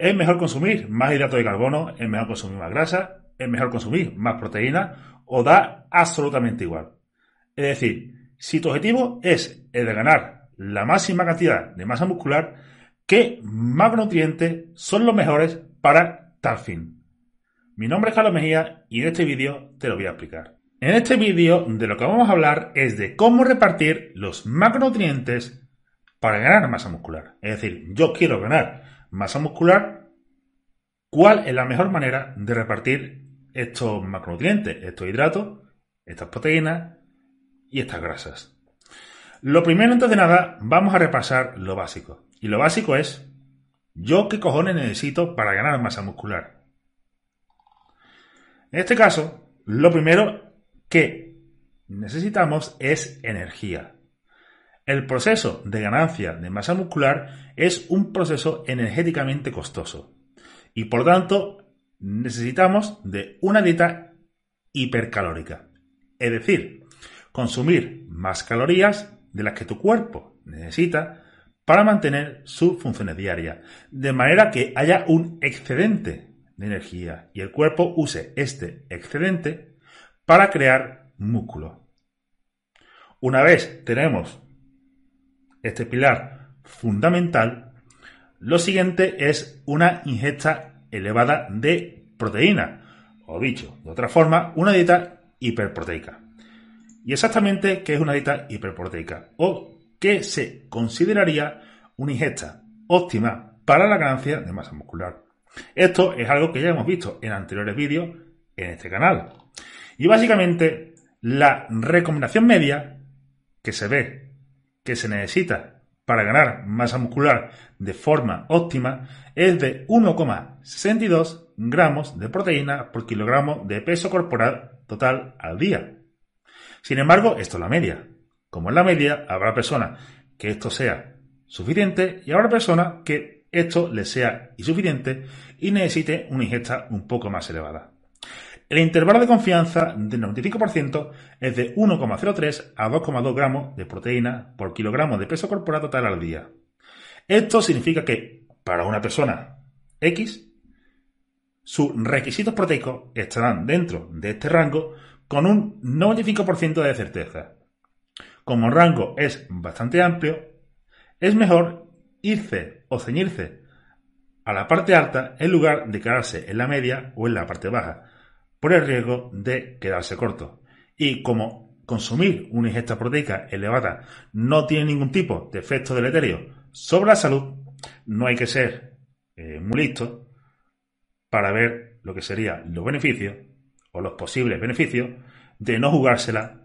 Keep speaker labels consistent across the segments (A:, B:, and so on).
A: Es mejor consumir más hidrato de carbono, es mejor consumir más grasa, es mejor consumir más proteína o da absolutamente igual. Es decir, si tu objetivo es el de ganar la máxima cantidad de masa muscular, ¿qué macronutrientes son los mejores para tal fin? Mi nombre es Carlos Mejía y en este vídeo te lo voy a explicar. En este vídeo de lo que vamos a hablar es de cómo repartir los macronutrientes para ganar masa muscular. Es decir, yo quiero ganar masa muscular, ¿cuál es la mejor manera de repartir estos macronutrientes, estos hidratos, estas proteínas y estas grasas? Lo primero, antes de nada, vamos a repasar lo básico. Y lo básico es, ¿yo qué cojones necesito para ganar masa muscular? En este caso, lo primero que necesitamos es energía. El proceso de ganancia de masa muscular es un proceso energéticamente costoso y por tanto necesitamos de una dieta hipercalórica, es decir, consumir más calorías de las que tu cuerpo necesita para mantener sus funciones diarias, de manera que haya un excedente de energía y el cuerpo use este excedente para crear músculo. Una vez tenemos este pilar fundamental, lo siguiente es una ingesta elevada de proteína, o dicho de otra forma, una dieta hiperproteica. ¿Y exactamente qué es una dieta hiperproteica? O qué se consideraría una ingesta óptima para la ganancia de masa muscular. Esto es algo que ya hemos visto en anteriores vídeos en este canal. Y básicamente la recomendación media que se ve que se necesita para ganar masa muscular de forma óptima es de 1,62 gramos de proteína por kilogramo de peso corporal total al día. Sin embargo, esto es la media. Como es la media, habrá personas que esto sea suficiente y habrá personas que esto les sea insuficiente y necesite una ingesta un poco más elevada. El intervalo de confianza del 95% es de 1,03 a 2,2 gramos de proteína por kilogramo de peso corporal total al día. Esto significa que para una persona X, sus requisitos proteicos estarán dentro de este rango con un 95% de certeza. Como el rango es bastante amplio, es mejor irse o ceñirse a la parte alta en lugar de quedarse en la media o en la parte baja, por el riesgo de quedarse corto. Y como consumir una ingesta proteica elevada no tiene ningún tipo de efecto deleterio sobre la salud, no hay que ser eh, muy listo para ver lo que serían los beneficios o los posibles beneficios de no jugársela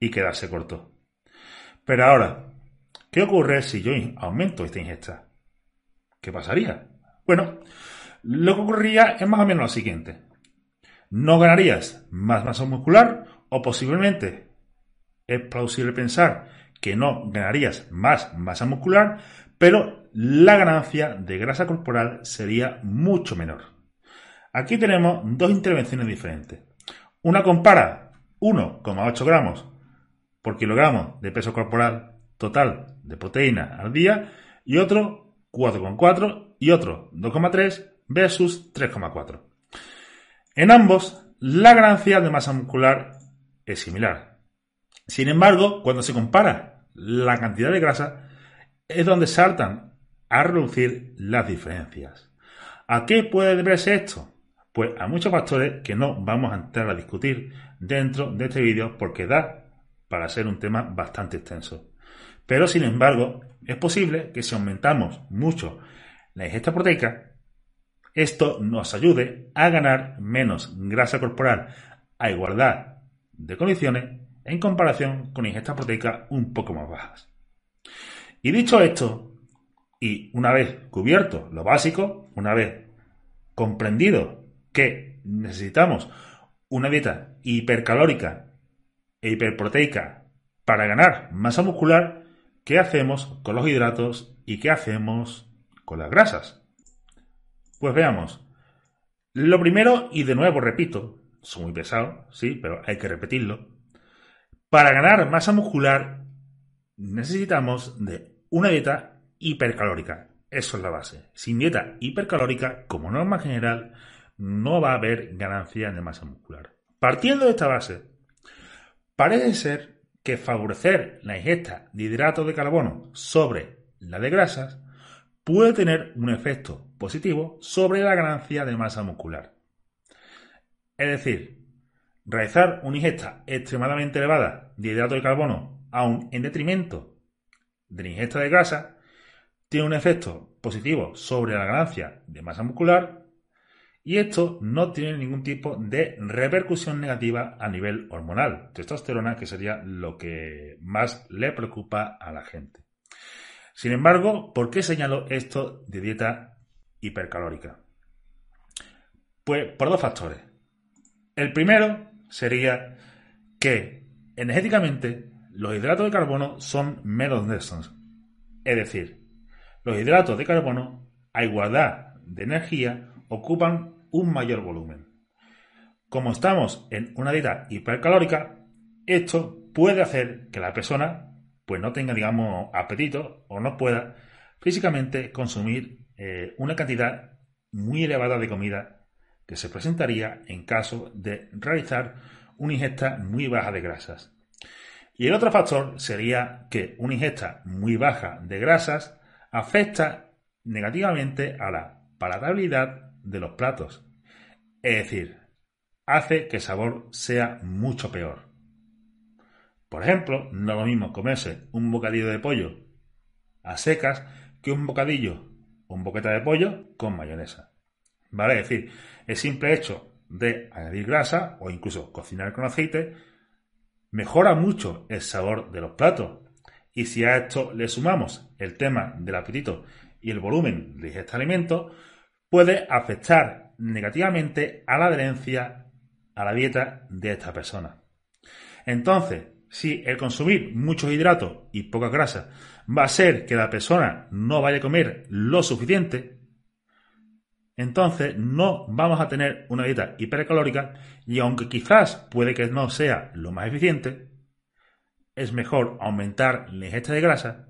A: y quedarse corto. Pero ahora, ¿qué ocurre si yo aumento esta ingesta? ¿Qué pasaría? Bueno, lo que ocurriría es más o menos lo siguiente no ganarías más masa muscular o posiblemente es plausible pensar que no ganarías más masa muscular, pero la ganancia de grasa corporal sería mucho menor. Aquí tenemos dos intervenciones diferentes. Una compara 1,8 gramos por kilogramo de peso corporal total de proteína al día y otro 4,4 y otro 2,3 versus 3,4. En ambos, la ganancia de masa muscular es similar. Sin embargo, cuando se compara la cantidad de grasa, es donde saltan a reducir las diferencias. ¿A qué puede deberse esto? Pues a muchos factores que no vamos a entrar a discutir dentro de este vídeo porque da para ser un tema bastante extenso. Pero sin embargo, es posible que si aumentamos mucho la ingesta proteica, esto nos ayude a ganar menos grasa corporal a igualdad de condiciones en comparación con ingestas proteicas un poco más bajas. Y dicho esto, Y una vez cubierto lo básico, una vez comprendido que necesitamos una dieta hipercalórica e hiperproteica para ganar masa muscular, ¿qué hacemos con los hidratos y qué hacemos con las grasas? Pues veamos. Lo primero, y de nuevo repito, soy muy pesado, sí, pero hay que repetirlo. Para ganar masa muscular necesitamos de una dieta hipercalórica. Eso es la base. Sin dieta hipercalórica, como norma general, no va a haber ganancia de masa muscular. Partiendo de esta base, parece ser que favorecer la ingesta de hidratos de carbono sobre la de grasas puede tener un efecto positivo sobre la ganancia de masa muscular. Es decir, realizar una ingesta extremadamente elevada de hidrato de carbono, aun en detrimento de la ingesta de grasa, tiene un efecto positivo sobre la ganancia de masa muscular y esto no tiene ningún tipo de repercusión negativa a nivel hormonal, testosterona, que sería lo que más le preocupa a la gente. Sin embargo, ¿por qué señalo esto de dieta hipercalórica? Pues por dos factores. El primero sería que energéticamente los hidratos de carbono son menos densos. Es decir, los hidratos de carbono, a igualdad de energía, ocupan un mayor volumen. Como estamos en una dieta hipercalórica, esto puede hacer que la persona pues no tenga, digamos, apetito o no pueda físicamente consumir eh, una cantidad muy elevada de comida que se presentaría en caso de realizar una ingesta muy baja de grasas. Y el otro factor sería que una ingesta muy baja de grasas afecta negativamente a la palatabilidad de los platos. Es decir, hace que el sabor sea mucho peor. Por ejemplo, no es lo mismo comerse un bocadillo de pollo a secas que un bocadillo un boqueta de pollo con mayonesa. ¿Vale? Es decir, el simple hecho de añadir grasa o incluso cocinar con aceite mejora mucho el sabor de los platos. Y si a esto le sumamos el tema del apetito y el volumen de este alimento, puede afectar negativamente a la adherencia a la dieta de esta persona. Entonces, si el consumir muchos hidratos y poca grasa va a ser que la persona no vaya a comer lo suficiente, entonces no vamos a tener una dieta hipercalórica y aunque quizás puede que no sea lo más eficiente, es mejor aumentar la ingesta de grasa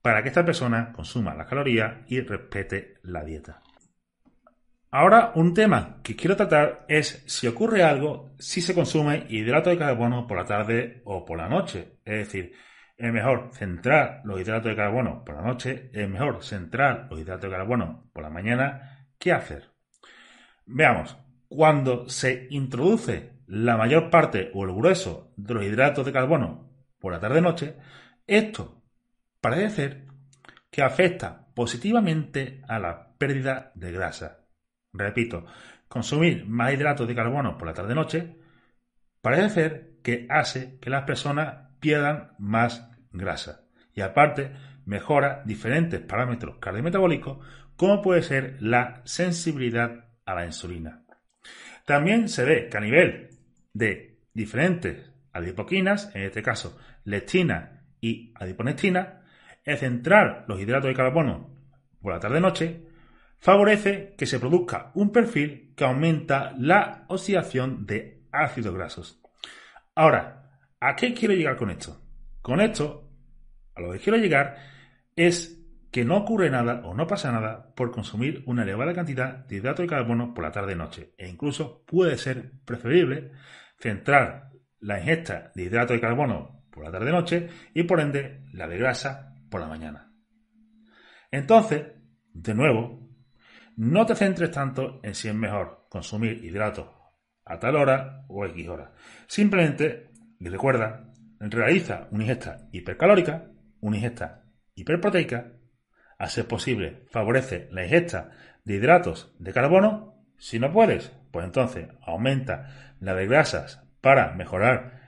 A: para que esta persona consuma las calorías y respete la dieta. Ahora, un tema que quiero tratar es si ocurre algo si se consume hidrato de carbono por la tarde o por la noche. Es decir, es mejor centrar los hidratos de carbono por la noche, es mejor centrar los hidratos de carbono por la mañana. ¿Qué hacer? Veamos, cuando se introduce la mayor parte o el grueso de los hidratos de carbono por la tarde-noche, esto parece ser que afecta positivamente a la pérdida de grasa. Repito, consumir más hidratos de carbono por la tarde-noche parece ser que hace que las personas pierdan más grasa. Y aparte, mejora diferentes parámetros cardiometabólicos, como puede ser la sensibilidad a la insulina. También se ve que a nivel de diferentes adipoquinas, en este caso lectina y adiponectina, el centrar los hidratos de carbono por la tarde-noche favorece que se produzca un perfil que aumenta la oxidación de ácidos grasos. Ahora, ¿a qué quiero llegar con esto? Con esto, a lo que quiero llegar es que no ocurre nada o no pasa nada por consumir una elevada cantidad de hidrato de carbono por la tarde-noche e incluso puede ser preferible centrar la ingesta de hidrato de carbono por la tarde-noche y por ende la de grasa por la mañana. Entonces, de nuevo, no te centres tanto en si es mejor consumir hidratos a tal hora o X hora. Simplemente, y recuerda, realiza una ingesta hipercalórica, una ingesta hiperproteica, a ser posible favorece la ingesta de hidratos de carbono. Si no puedes, pues entonces aumenta la de grasas para mejorar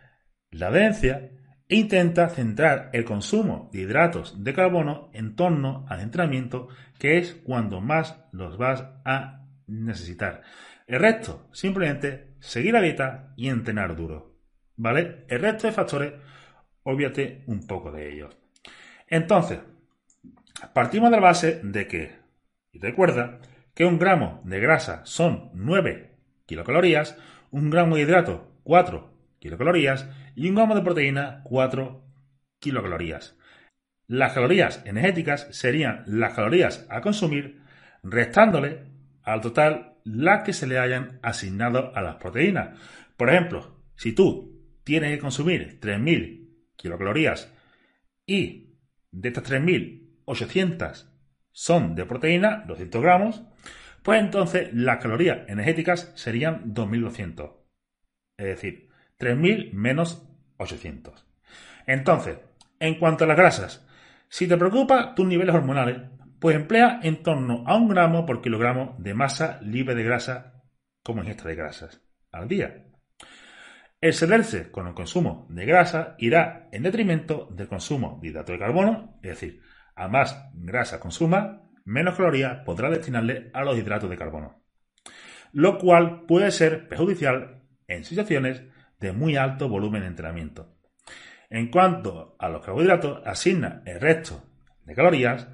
A: la adherencia intenta centrar el consumo de hidratos de carbono en torno al entrenamiento, que es cuando más los vas a necesitar. El resto, simplemente seguir la dieta y entrenar duro. ¿Vale? El resto de factores, obviate un poco de ellos. Entonces, partimos de la base de que, y recuerda, que un gramo de grasa son 9 kilocalorías, un gramo de hidrato 4 kilocalorías y un gramo de proteína 4 kilocalorías. Las calorías energéticas serían las calorías a consumir restándole al total las que se le hayan asignado a las proteínas. Por ejemplo, si tú tienes que consumir 3.000 kilocalorías y de estas 3.800 son de proteína, 200 gramos, pues entonces las calorías energéticas serían 2.200. Es decir, 3.000 menos 800. Entonces, en cuanto a las grasas, si te preocupa tus niveles hormonales, pues emplea en torno a un gramo por kilogramo de masa libre de grasa como ingesta de grasas al día. Excederse con el consumo de grasa irá en detrimento del consumo de hidrato de carbono, es decir, a más grasa consuma, menos calorías podrá destinarle a los hidratos de carbono, lo cual puede ser perjudicial en situaciones de muy alto volumen de entrenamiento. En cuanto a los carbohidratos, asigna el resto de calorías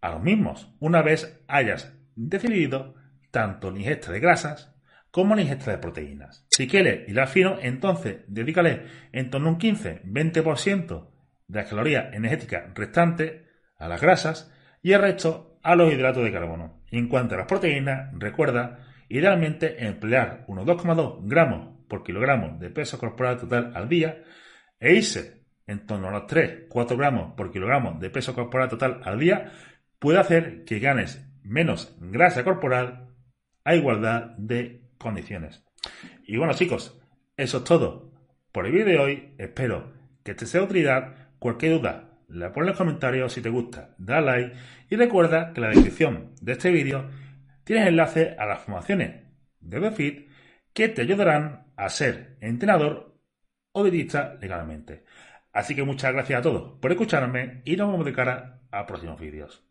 A: a los mismos una vez hayas decidido tanto la ingesta de grasas como la ingesta de proteínas. Si quieres ir al fino, entonces dedícale en torno a un 15-20% de las calorías energéticas restantes a las grasas y el resto a los hidratos de carbono. En cuanto a las proteínas, recuerda idealmente emplear unos 2,2 gramos por kilogramo de peso corporal total al día e irse en torno a los 3-4 gramos por kilogramo de peso corporal total al día puede hacer que ganes menos grasa corporal a igualdad de condiciones. Y bueno chicos, eso es todo por el vídeo de hoy. Espero que te sea de utilidad. Cualquier duda, la pon en los comentarios si te gusta, da like y recuerda que en la descripción de este vídeo tienes enlace a las formaciones de BeFit que te ayudarán a ser entrenador o dietista legalmente. Así que muchas gracias a todos por escucharme y nos vemos de cara a próximos vídeos.